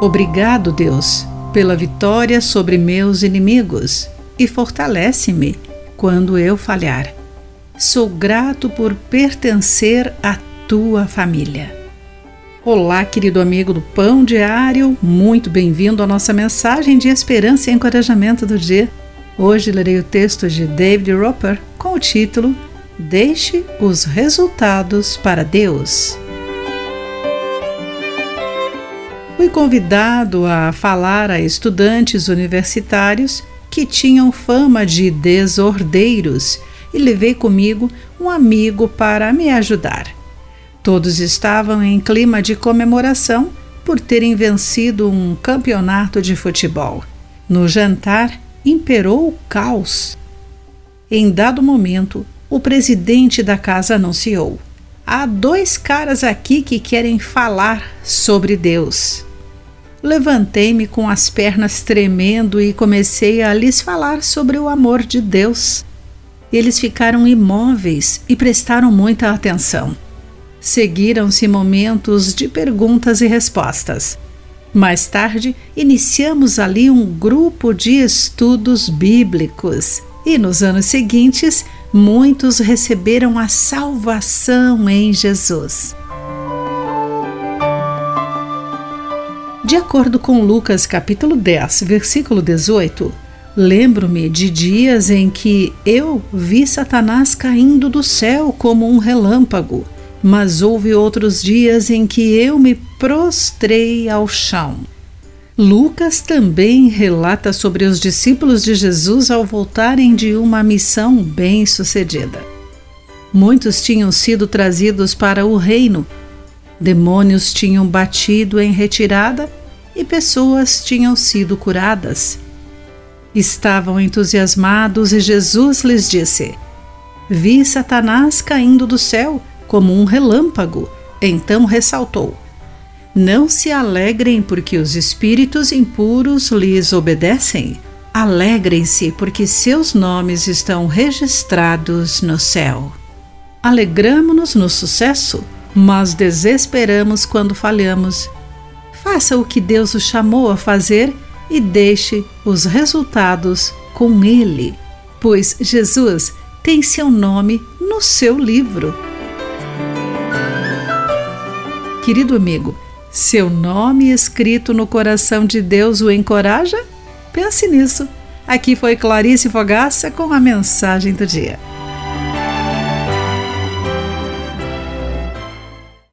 Obrigado, Deus, pela vitória sobre meus inimigos e fortalece-me quando eu falhar. Sou grato por pertencer à tua família. Olá, querido amigo do Pão Diário, muito bem-vindo à nossa mensagem de esperança e encorajamento do dia. Hoje lerei o texto de David Roper com o título Deixe os resultados para Deus. Fui convidado a falar a estudantes universitários que tinham fama de desordeiros e levei comigo um amigo para me ajudar. Todos estavam em clima de comemoração por terem vencido um campeonato de futebol. No jantar, imperou o caos. Em dado momento, o presidente da casa anunciou: Há dois caras aqui que querem falar sobre Deus. Levantei-me com as pernas tremendo e comecei a lhes falar sobre o amor de Deus. Eles ficaram imóveis e prestaram muita atenção. Seguiram-se momentos de perguntas e respostas. Mais tarde, iniciamos ali um grupo de estudos bíblicos e nos anos seguintes, muitos receberam a salvação em Jesus. De acordo com Lucas capítulo 10, versículo 18, lembro-me de dias em que eu vi Satanás caindo do céu como um relâmpago, mas houve outros dias em que eu me prostrei ao chão. Lucas também relata sobre os discípulos de Jesus ao voltarem de uma missão bem-sucedida. Muitos tinham sido trazidos para o reino, demônios tinham batido em retirada e pessoas tinham sido curadas. Estavam entusiasmados e Jesus lhes disse: Vi Satanás caindo do céu como um relâmpago. Então ressaltou: Não se alegrem porque os espíritos impuros lhes obedecem. Alegrem-se porque seus nomes estão registrados no céu. Alegramo-nos no sucesso, mas desesperamos quando falhamos Faça o que Deus o chamou a fazer e deixe os resultados com Ele, pois Jesus tem seu nome no seu livro. Querido amigo, seu nome escrito no coração de Deus o encoraja? Pense nisso. Aqui foi Clarice Fogaça com a mensagem do dia.